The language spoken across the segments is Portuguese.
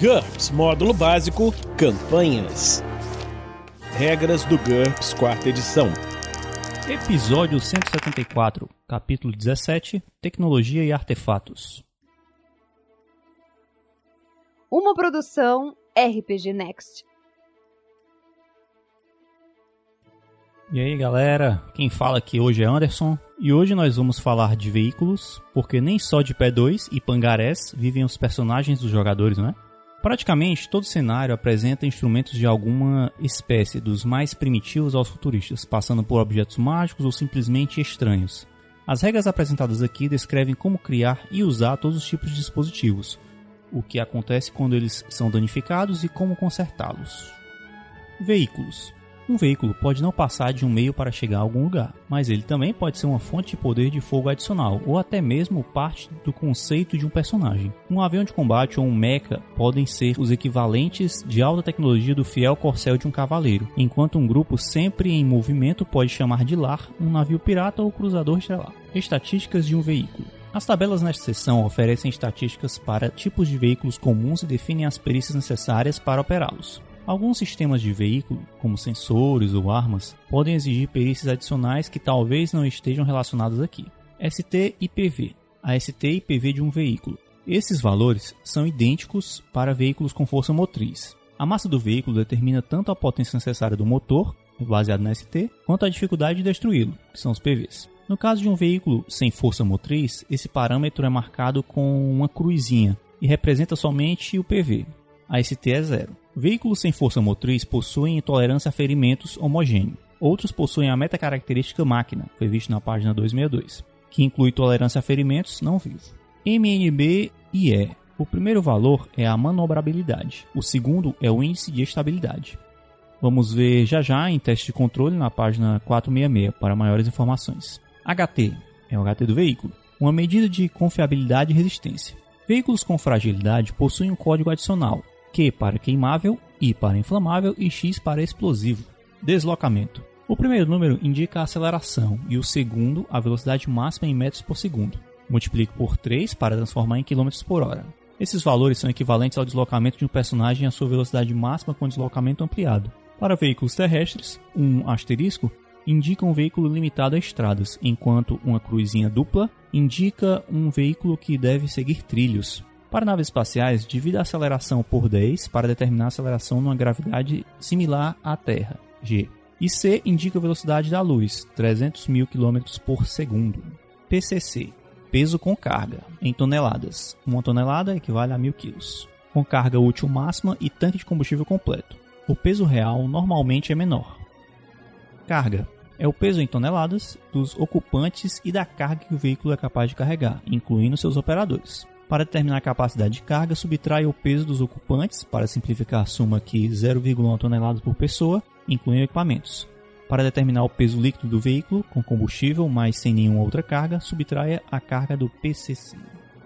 GURPS Módulo Básico Campanhas. Regras do GURPS Quarta Edição. Episódio 174, capítulo 17 Tecnologia e Artefatos. Uma produção RPG Next. E aí galera, quem fala aqui hoje é Anderson e hoje nós vamos falar de veículos, porque nem só de pé 2 e pangarés vivem os personagens dos jogadores, não é? Praticamente todo cenário apresenta instrumentos de alguma espécie, dos mais primitivos aos futuristas, passando por objetos mágicos ou simplesmente estranhos. As regras apresentadas aqui descrevem como criar e usar todos os tipos de dispositivos, o que acontece quando eles são danificados e como consertá-los. Veículos um veículo pode não passar de um meio para chegar a algum lugar, mas ele também pode ser uma fonte de poder de fogo adicional, ou até mesmo parte do conceito de um personagem. Um avião de combate ou um mecha podem ser os equivalentes de alta tecnologia do fiel corcel de um cavaleiro, enquanto um grupo sempre em movimento pode chamar de lar um navio pirata ou cruzador estelar. Estatísticas de um veículo. As tabelas nesta seção oferecem estatísticas para tipos de veículos comuns e definem as perícias necessárias para operá-los. Alguns sistemas de veículo, como sensores ou armas, podem exigir perícias adicionais que talvez não estejam relacionadas aqui. ST e PV. A ST e PV de um veículo. Esses valores são idênticos para veículos com força motriz. A massa do veículo determina tanto a potência necessária do motor, baseado na ST, quanto a dificuldade de destruí-lo, que são os PVs. No caso de um veículo sem força motriz, esse parâmetro é marcado com uma cruzinha e representa somente o PV. A ST é zero. Veículos sem força motriz possuem intolerância a ferimentos homogêneo. Outros possuem a metacaracterística máquina, foi visto na página 262, que inclui tolerância a ferimentos não vivos. MNB e E. O primeiro valor é a manobrabilidade, o segundo é o índice de estabilidade. Vamos ver já já em teste de controle na página 466 para maiores informações. HT é o HT do veículo, uma medida de confiabilidade e resistência. Veículos com fragilidade possuem um código adicional, Q para queimável, I para inflamável e X para explosivo. Deslocamento. O primeiro número indica a aceleração e o segundo a velocidade máxima em metros por segundo. Multiplique por 3 para transformar em quilômetros por hora. Esses valores são equivalentes ao deslocamento de um personagem à sua velocidade máxima com deslocamento ampliado. Para veículos terrestres, um asterisco indica um veículo limitado a estradas, enquanto uma cruzinha dupla indica um veículo que deve seguir trilhos. Para naves espaciais, divida a aceleração por 10 para determinar a aceleração numa gravidade similar à Terra, g. E C indica a velocidade da luz, 300 mil km por segundo. PCC, peso com carga, em toneladas. Uma tonelada equivale a mil quilos. Com carga útil máxima e tanque de combustível completo. O peso real normalmente é menor. Carga é o peso em toneladas dos ocupantes e da carga que o veículo é capaz de carregar, incluindo seus operadores. Para determinar a capacidade de carga, subtrai o peso dos ocupantes, para simplificar, suma aqui 0,1 toneladas por pessoa, incluindo equipamentos. Para determinar o peso líquido do veículo, com combustível, mas sem nenhuma outra carga, subtraia a carga do PCC.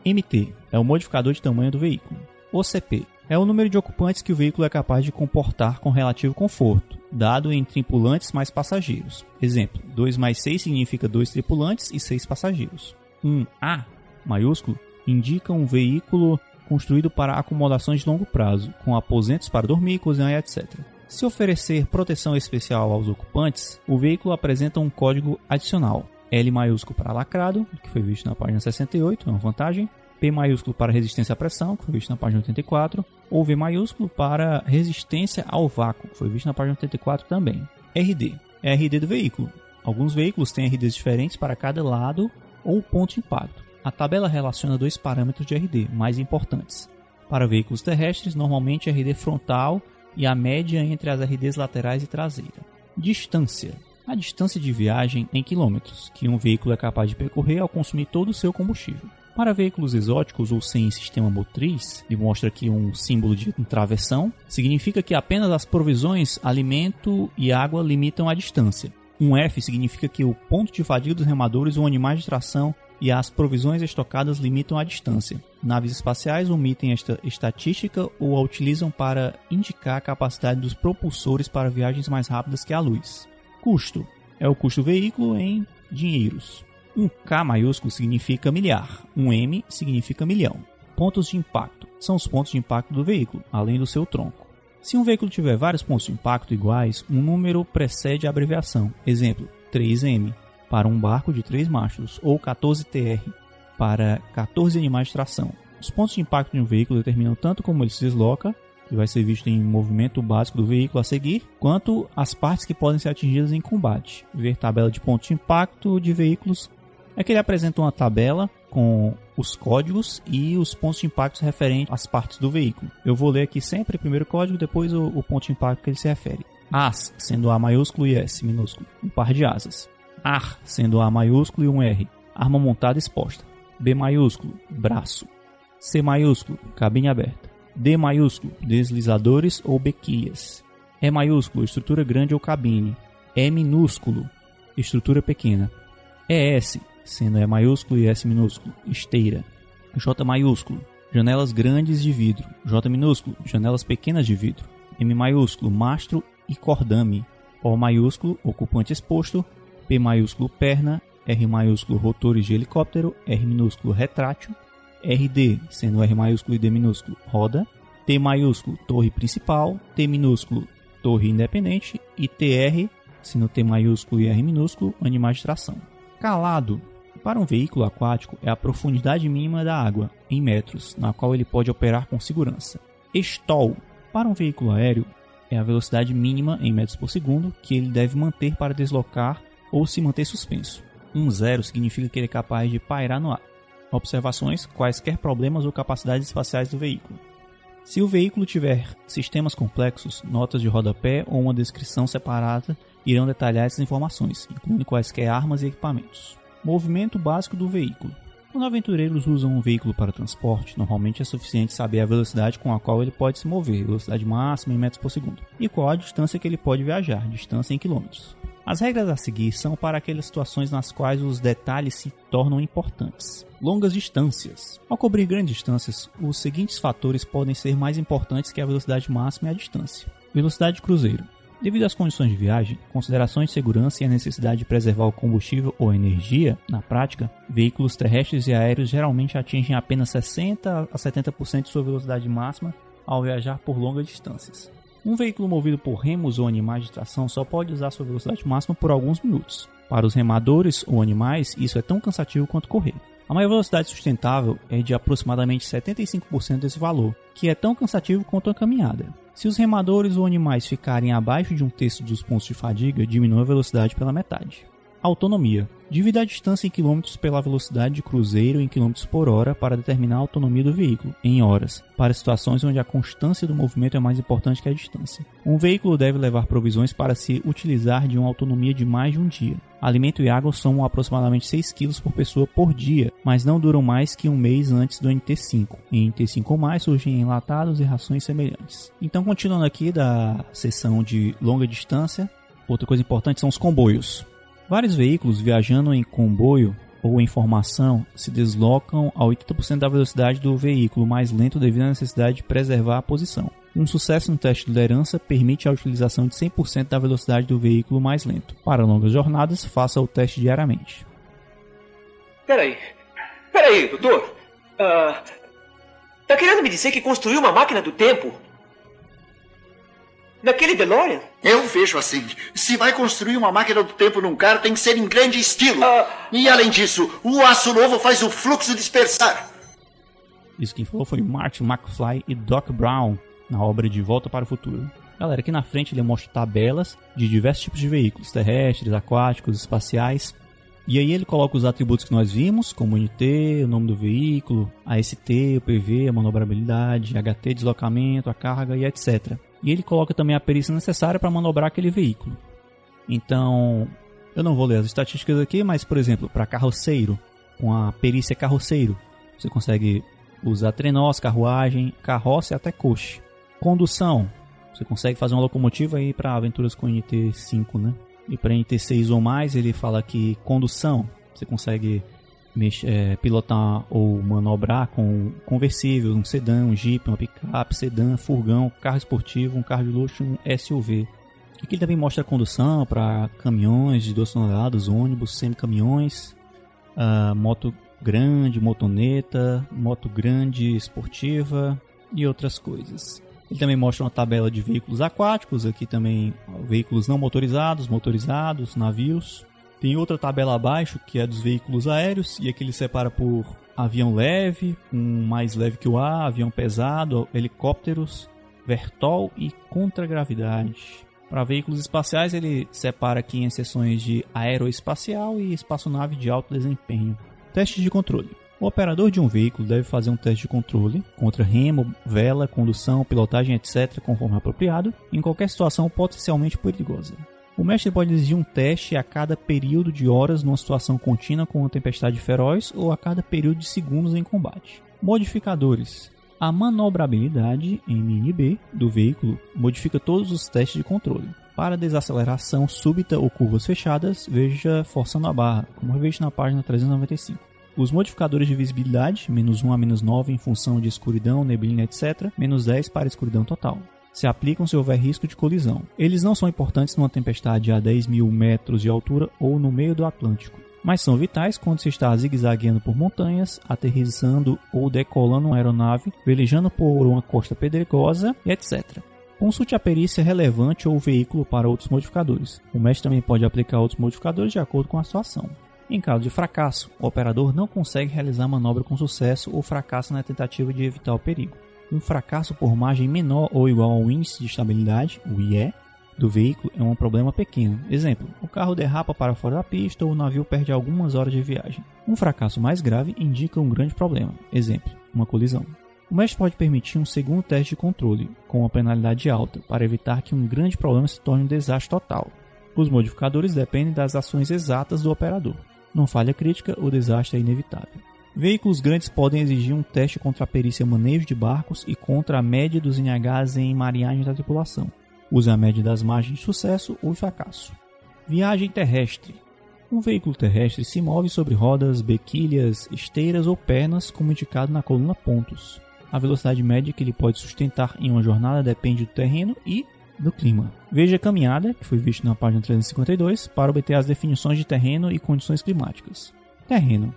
MT é o modificador de tamanho do veículo. OCP é o número de ocupantes que o veículo é capaz de comportar com relativo conforto, dado em tripulantes mais passageiros. Exemplo: 2 mais 6 significa 2 tripulantes e 6 passageiros. 1 A maiúsculo indica um veículo construído para acomodações de longo prazo, com aposentos para dormir, cozinhar, etc. Se oferecer proteção especial aos ocupantes, o veículo apresenta um código adicional. L maiúsculo para lacrado, que foi visto na página 68, é uma vantagem. P maiúsculo para resistência à pressão, que foi visto na página 84. Ou V maiúsculo para resistência ao vácuo, que foi visto na página 84 também. RD é RD do veículo. Alguns veículos têm RDs diferentes para cada lado ou ponto de impacto. A tabela relaciona dois parâmetros de RD mais importantes. Para veículos terrestres, normalmente RD frontal e a média entre as RDs laterais e traseira. Distância. A distância de viagem em quilômetros que um veículo é capaz de percorrer ao consumir todo o seu combustível. Para veículos exóticos ou sem sistema motriz, e mostra aqui um símbolo de travessão, significa que apenas as provisões, alimento e água limitam a distância. Um F significa que o ponto de fadiga dos remadores ou animais de tração e as provisões estocadas limitam a distância. Naves espaciais omitem esta estatística ou a utilizam para indicar a capacidade dos propulsores para viagens mais rápidas que a luz. Custo é o custo do veículo em dinheiros. Um K maiúsculo significa milhar, um M significa milhão. Pontos de impacto são os pontos de impacto do veículo, além do seu tronco. Se um veículo tiver vários pontos de impacto iguais, um número precede a abreviação. Exemplo, 3M para um barco de 3 machos ou 14TR para 14 animais de tração. Os pontos de impacto de um veículo determinam tanto como ele se desloca, que vai ser visto em movimento básico do veículo a seguir, quanto as partes que podem ser atingidas em combate. Ver tabela de pontos de impacto de veículos é que ele apresenta uma tabela com os códigos e os pontos de impacto referentes às partes do veículo. Eu vou ler aqui sempre o primeiro código, depois o, o ponto de impacto que ele se refere. As, sendo A maiúsculo e S minúsculo, um par de asas. AR, sendo A maiúsculo e um R, arma montada exposta. B maiúsculo, braço. C maiúsculo, cabine aberta. D maiúsculo, deslizadores ou bequilhas. E maiúsculo, estrutura grande ou cabine. E minúsculo, estrutura pequena. ES, sendo E maiúsculo e S minúsculo, esteira. J maiúsculo, janelas grandes de vidro. J minúsculo, janelas pequenas de vidro. M maiúsculo, mastro e cordame. O maiúsculo, ocupante exposto. P maiúsculo, perna. R maiúsculo, rotores de helicóptero. R minúsculo, retrátil. RD, sendo R maiúsculo e D minúsculo, roda. T maiúsculo, torre principal. T minúsculo, torre independente. E TR, sendo T maiúsculo e R minúsculo, animais de tração. Calado, para um veículo aquático, é a profundidade mínima da água, em metros, na qual ele pode operar com segurança. Stall, para um veículo aéreo, é a velocidade mínima em metros por segundo que ele deve manter para deslocar ou se manter suspenso. Um zero significa que ele é capaz de pairar no ar. Observações: quaisquer problemas ou capacidades espaciais do veículo. Se o veículo tiver sistemas complexos, notas de rodapé ou uma descrição separada irão detalhar essas informações, incluindo quaisquer armas e equipamentos. Movimento básico do veículo. Quando aventureiros usam um veículo para transporte, normalmente é suficiente saber a velocidade com a qual ele pode se mover, velocidade máxima em metros por segundo, e qual a distância que ele pode viajar, distância em quilômetros. As regras a seguir são para aquelas situações nas quais os detalhes se tornam importantes. Longas distâncias. Ao cobrir grandes distâncias, os seguintes fatores podem ser mais importantes que a velocidade máxima e a distância. Velocidade de cruzeiro. Devido às condições de viagem, considerações de segurança e a necessidade de preservar o combustível ou energia, na prática, veículos terrestres e aéreos geralmente atingem apenas 60 a 70% de sua velocidade máxima ao viajar por longas distâncias. Um veículo movido por remos ou animais de tração só pode usar sua velocidade máxima por alguns minutos. Para os remadores ou animais, isso é tão cansativo quanto correr. A maior velocidade sustentável é de aproximadamente 75% desse valor, que é tão cansativo quanto a caminhada. Se os remadores ou animais ficarem abaixo de um terço dos pontos de fadiga, diminui a velocidade pela metade. Autonomia. Divida a distância em quilômetros pela velocidade de cruzeiro em quilômetros por hora para determinar a autonomia do veículo, em horas, para situações onde a constância do movimento é mais importante que a distância. Um veículo deve levar provisões para se utilizar de uma autonomia de mais de um dia. Alimento e água somam aproximadamente 6 kg por pessoa por dia, mas não duram mais que um mês antes do NT5. Em NT5 ou mais surgem enlatados e rações semelhantes. Então, continuando aqui da seção de longa distância, outra coisa importante são os comboios. Vários veículos viajando em comboio ou em formação se deslocam a 80% da velocidade do veículo mais lento devido à necessidade de preservar a posição. Um sucesso no teste de liderança permite a utilização de 100% da velocidade do veículo mais lento. Para longas jornadas, faça o teste diariamente. Peraí. Peraí, doutor. Uh, tá querendo me dizer que construiu uma máquina do tempo? Naquele DeLorean? Eu vejo assim. Se vai construir uma máquina do tempo num carro, tem que ser em grande estilo. Ah, e além disso, o aço novo faz o fluxo dispersar. Isso quem falou foi Martin McFly e Doc Brown na obra De Volta para o Futuro. Galera, aqui na frente ele mostra tabelas de diversos tipos de veículos, terrestres, aquáticos, espaciais. E aí ele coloca os atributos que nós vimos, como o NT, o nome do veículo, a ST, o PV, a manobrabilidade, HT, deslocamento, a carga e etc. E ele coloca também a perícia necessária para manobrar aquele veículo. Então, eu não vou ler as estatísticas aqui, mas por exemplo, para carroceiro, com a perícia carroceiro, você consegue usar trenós, carruagem, carroça e até coche. Condução, você consegue fazer uma locomotiva aí para aventuras com NT5, né? E para NT6 ou mais, ele fala que condução, você consegue é, pilotar ou manobrar com conversível, um sedã, um jeep, uma picape, sedã, furgão, carro esportivo, um carro de luxo, um SUV. Aqui ele também mostra a condução para caminhões de 12 toneladas, ônibus, semi-caminhões, uh, moto grande, motoneta, moto grande esportiva, e outras coisas. Ele também mostra uma tabela de veículos aquáticos, aqui também veículos não motorizados, motorizados, navios. Tem outra tabela abaixo que é dos veículos aéreos e aqui ele separa por avião leve, um mais leve que o ar, avião pesado, helicópteros, vertol e contragravidade. Para veículos espaciais, ele separa aqui em seções de aeroespacial e espaçonave de alto desempenho. Testes de controle. O operador de um veículo deve fazer um teste de controle contra remo, vela, condução, pilotagem, etc., conforme apropriado, em qualquer situação potencialmente perigosa. O mestre pode exigir um teste a cada período de horas numa situação contínua com uma tempestade feroz ou a cada período de segundos em combate. Modificadores. A manobrabilidade MNB do veículo modifica todos os testes de controle. Para desaceleração súbita ou curvas fechadas, veja forçando a barra, como revisto na página 395. Os modificadores de visibilidade, menos 1 a menos 9 em função de escuridão, neblina, etc., menos 10 para escuridão total. Se aplicam se houver risco de colisão. Eles não são importantes numa tempestade a 10 mil metros de altura ou no meio do Atlântico, mas são vitais quando se está zigue-zagueando por montanhas, aterrissando ou decolando uma aeronave, velejando por uma costa pedregosa etc. Consulte a perícia relevante ou o veículo para outros modificadores. O mestre também pode aplicar outros modificadores de acordo com a situação. Em caso de fracasso, o operador não consegue realizar a manobra com sucesso ou fracassa na tentativa de evitar o perigo. Um fracasso por margem menor ou igual ao índice de estabilidade, o IE, do veículo é um problema pequeno. Exemplo, o carro derrapa para fora da pista ou o navio perde algumas horas de viagem. Um fracasso mais grave indica um grande problema. Exemplo, uma colisão. O mestre pode permitir um segundo teste de controle, com uma penalidade alta, para evitar que um grande problema se torne um desastre total. Os modificadores dependem das ações exatas do operador. Não falha crítica, o desastre é inevitável. Veículos grandes podem exigir um teste contra a perícia manejo de barcos e contra a média dos NHs em marinhagem da tripulação. Use a média das margens de sucesso ou fracasso. Viagem terrestre. Um veículo terrestre se move sobre rodas, bequilhas, esteiras ou pernas, como indicado na coluna pontos. A velocidade média que ele pode sustentar em uma jornada depende do terreno e do clima. Veja a caminhada, que foi visto na página 352, para obter as definições de terreno e condições climáticas. Terreno.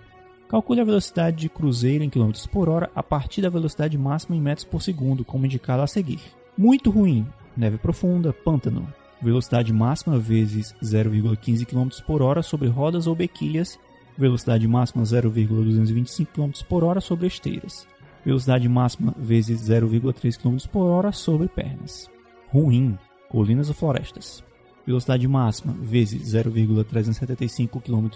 Calcule a velocidade de cruzeiro em km por hora a partir da velocidade máxima em metros por segundo, como indicado a seguir. Muito ruim. Neve profunda, pântano. Velocidade máxima vezes 0,15 km por hora sobre rodas ou bequilhas. Velocidade máxima 0,225 km por hora sobre esteiras. Velocidade máxima vezes 0,3 km por hora sobre pernas ruim, colinas ou florestas. Velocidade máxima vezes 0,375 km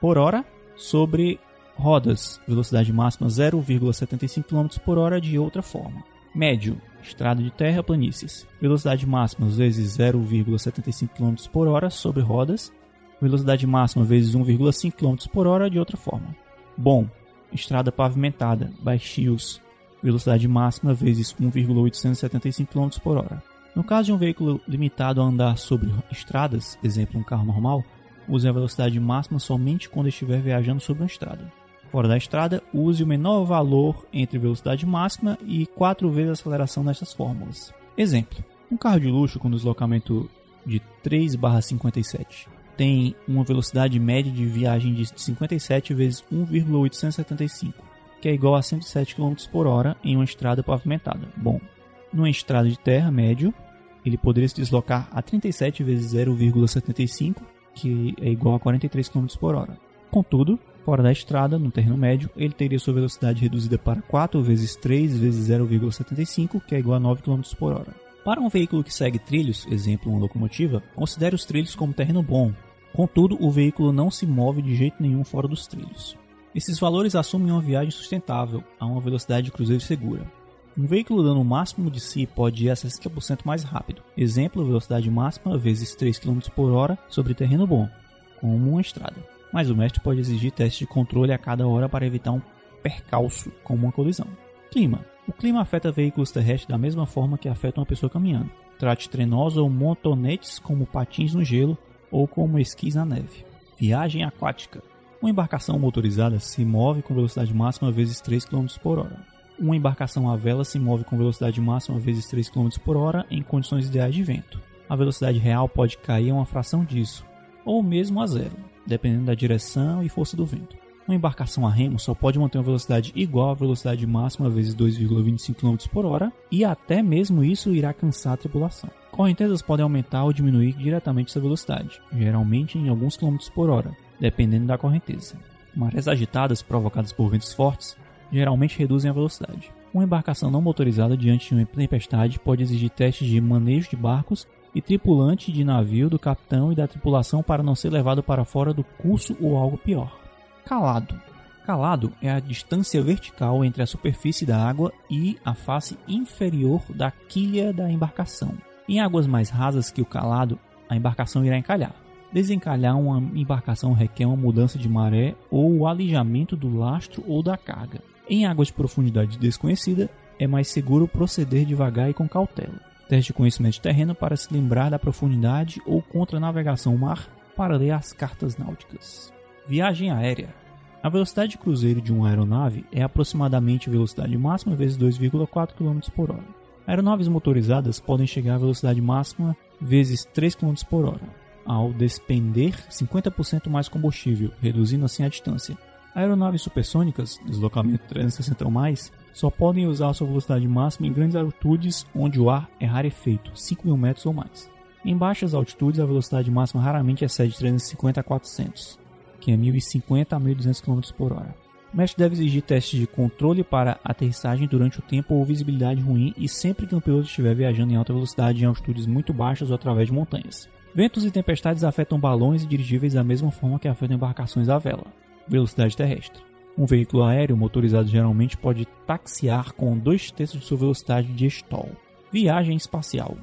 por hora sobre rodas, velocidade máxima 0,75 km por hora de outra forma. Médio, estrada de terra, planícies. Velocidade máxima vezes 0,75 km por hora sobre rodas, velocidade máxima vezes 1,5 km por hora de outra forma. Bom, estrada pavimentada, baixios, velocidade máxima vezes 1,875 km por hora. No caso de um veículo limitado a andar sobre estradas, exemplo um carro normal, use a velocidade máxima somente quando estiver viajando sobre uma estrada. Fora da estrada, use o menor valor entre velocidade máxima e 4 vezes a aceleração nestas fórmulas. Exemplo: um carro de luxo com deslocamento de 3/57 tem uma velocidade média de viagem de 57 vezes 1,875, que é igual a 107 km por hora em uma estrada pavimentada. Bom, numa estrada de terra médio, ele poderia se deslocar a 37 vezes 0,75, que é igual a 43 km por hora. Contudo, fora da estrada, no terreno médio, ele teria sua velocidade reduzida para 4 vezes 3 vezes 0,75, que é igual a 9 km por hora. Para um veículo que segue trilhos, exemplo uma locomotiva, considere os trilhos como terreno bom. Contudo, o veículo não se move de jeito nenhum fora dos trilhos. Esses valores assumem uma viagem sustentável a uma velocidade de cruzeiro segura. Um veículo dando o máximo de si pode ir a 60% mais rápido. Exemplo, velocidade máxima vezes 3 km por hora sobre terreno bom, como uma estrada. Mas o mestre pode exigir testes de controle a cada hora para evitar um percalço, como uma colisão. Clima. O clima afeta veículos terrestres da mesma forma que afeta uma pessoa caminhando. Trate trenosos ou montonetes como patins no gelo ou como esquis na neve. Viagem aquática. Uma embarcação motorizada se move com velocidade máxima vezes 3 km por hora. Uma embarcação à vela se move com velocidade máxima vezes 3 km por hora em condições ideais de vento. A velocidade real pode cair a uma fração disso, ou mesmo a zero, dependendo da direção e força do vento. Uma embarcação a remo só pode manter uma velocidade igual à velocidade máxima vezes 2,25 km por hora, e até mesmo isso irá cansar a tripulação. Correntezas podem aumentar ou diminuir diretamente essa velocidade, geralmente em alguns quilômetros por hora, dependendo da correnteza. Marés agitadas provocadas por ventos fortes geralmente reduzem a velocidade. Uma embarcação não motorizada diante de uma tempestade pode exigir testes de manejo de barcos e tripulante de navio do capitão e da tripulação para não ser levado para fora do curso ou algo pior. Calado. Calado é a distância vertical entre a superfície da água e a face inferior da quilha da embarcação. Em águas mais rasas que o calado, a embarcação irá encalhar. Desencalhar uma embarcação requer uma mudança de maré ou o alijamento do lastro ou da carga. Em águas de profundidade desconhecida, é mais seguro proceder devagar e com cautela. Teste de conhecimento de terreno para se lembrar da profundidade ou contra navegação mar para ler as cartas náuticas. Viagem aérea. A velocidade de cruzeiro de uma aeronave é aproximadamente a velocidade máxima vezes 2,4 km por hora. Aeronaves motorizadas podem chegar à velocidade máxima vezes 3 km por hora, ao despender 50% mais combustível, reduzindo assim a distância. Aeronaves supersônicas, deslocamento 360 ou mais, só podem usar sua velocidade máxima em grandes altitudes onde o ar é rarefeito, 5 mil metros ou mais. Em baixas altitudes, a velocidade máxima raramente excede 350 a 400 que é 1.050 a 1.200 km por hora. O mestre deve exigir testes de controle para aterrissagem durante o tempo ou visibilidade ruim e sempre que o piloto estiver viajando em alta velocidade em altitudes muito baixas ou através de montanhas. Ventos e tempestades afetam balões e dirigíveis da mesma forma que afetam embarcações à vela. Velocidade terrestre. Um veículo aéreo motorizado geralmente pode taxiar com dois terços de sua velocidade de stall. Viagem espacial.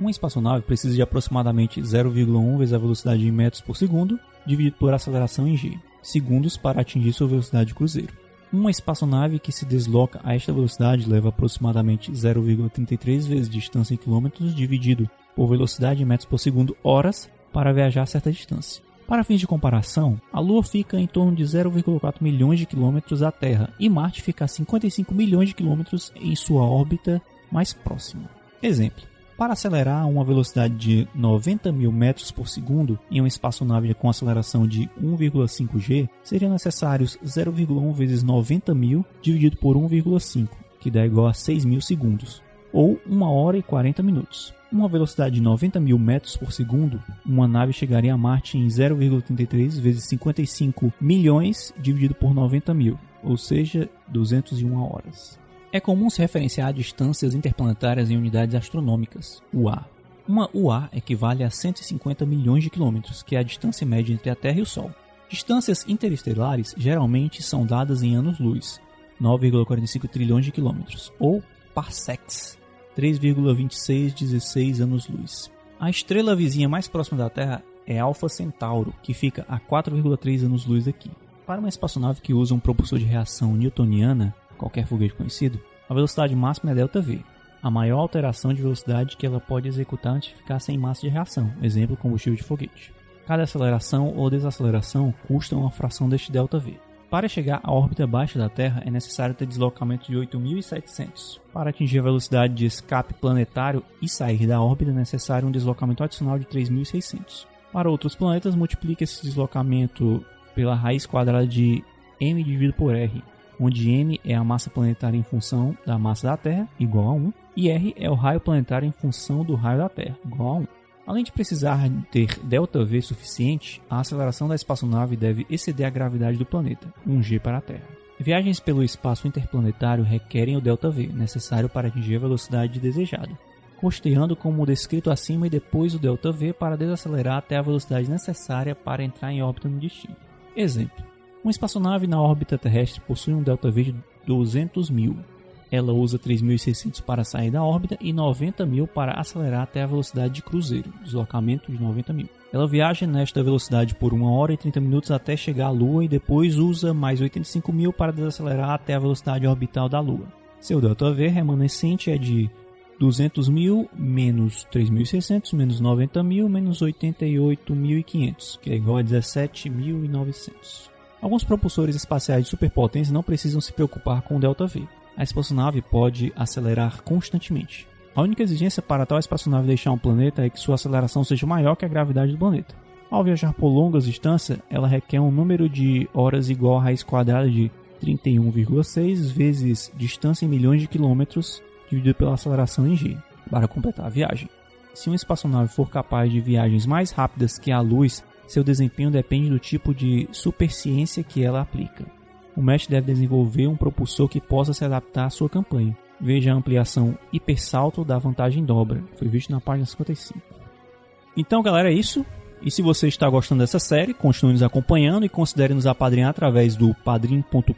Uma espaçonave precisa de aproximadamente 0,1 vezes a velocidade em metros por segundo dividido por aceleração em g, segundos para atingir sua velocidade de cruzeiro. Uma espaçonave que se desloca a esta velocidade leva aproximadamente 0,33 vezes distância em quilômetros dividido por velocidade em metros por segundo horas para viajar a certa distância. Para fins de comparação, a Lua fica em torno de 0,4 milhões de quilômetros da Terra e Marte fica a 55 milhões de quilômetros em sua órbita mais próxima. Exemplo: para acelerar a uma velocidade de 90 mil metros por segundo em uma espaçonave com aceleração de 1,5 g, seriam necessários 0,1 vezes 90 mil dividido por 1,5, que dá igual a 6 mil segundos, ou 1 hora e 40 minutos. Uma velocidade de 90 mil metros por segundo, uma nave chegaria a Marte em 0,33 vezes 55 milhões dividido por 90 mil, ou seja, 201 horas. É comum se referenciar a distâncias interplanetárias em unidades astronômicas, UA. Uma UA equivale a 150 milhões de quilômetros, que é a distância média entre a Terra e o Sol. Distâncias interestelares geralmente são dadas em anos-luz, 9,45 trilhões de quilômetros, ou parsecs, 3,2616 anos-luz. A estrela vizinha mais próxima da Terra é Alpha Centauro, que fica a 4,3 anos-luz daqui. Para uma espaçonave que usa um propulsor de reação newtoniana, qualquer foguete conhecido, a velocidade máxima é ΔV, a maior alteração de velocidade que ela pode executar antes de ficar sem massa de reação, exemplo combustível de foguete. Cada aceleração ou desaceleração custa uma fração deste ΔV. Para chegar à órbita baixa da Terra é necessário ter deslocamento de 8.700. Para atingir a velocidade de escape planetário e sair da órbita é necessário um deslocamento adicional de 3.600. Para outros planetas, multiplique esse deslocamento pela raiz quadrada de m dividido por r, onde m é a massa planetária em função da massa da Terra, igual a 1, e r é o raio planetário em função do raio da Terra, igual a 1. Além de precisar ter ΔV suficiente, a aceleração da espaçonave deve exceder a gravidade do planeta, 1g para a Terra. Viagens pelo espaço interplanetário requerem o ΔV, necessário para atingir a velocidade desejada, costeando como descrito acima e depois o ΔV para desacelerar até a velocidade necessária para entrar em órbita no destino. Exemplo: uma espaçonave na órbita terrestre possui um ΔV de 200 mil. ela usa 3.600 para sair da órbita e 90 mil para acelerar até a velocidade de cruzeiro, deslocamento de 90 mil. Ela viaja nesta velocidade por 1 hora e 30 minutos até chegar à Lua e depois usa mais 85 mil para desacelerar até a velocidade orbital da Lua. Seu ΔV remanescente é de 200 mil menos 3.600 menos 90 mil menos 88.500, que é igual a 17.900. Alguns propulsores espaciais de superpotência não precisam se preocupar com o ΔV. A espaçonave pode acelerar constantemente. A única exigência para tal espaçonave deixar um planeta é que sua aceleração seja maior que a gravidade do planeta. Ao viajar por longas distâncias, ela requer um número de horas igual à raiz quadrada de 31,6 vezes distância em milhões de quilômetros dividido pela aceleração em g, para completar a viagem. Se uma espaçonave for capaz de viagens mais rápidas que a luz, seu desempenho depende do tipo de superciência que ela aplica. O mestre deve desenvolver um propulsor que possa se adaptar à sua campanha. Veja a ampliação hipersalto da vantagem dobra. Foi visto na página 55. Então, galera, é isso. E se você está gostando dessa série, continue nos acompanhando e considere nos apadrinhar através do padrim.com.br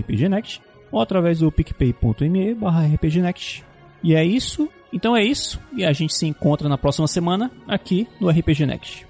rpgnext ou através do picpay.me rpgnext. E é isso. Então é isso. E a gente se encontra na próxima semana aqui no RPG Next.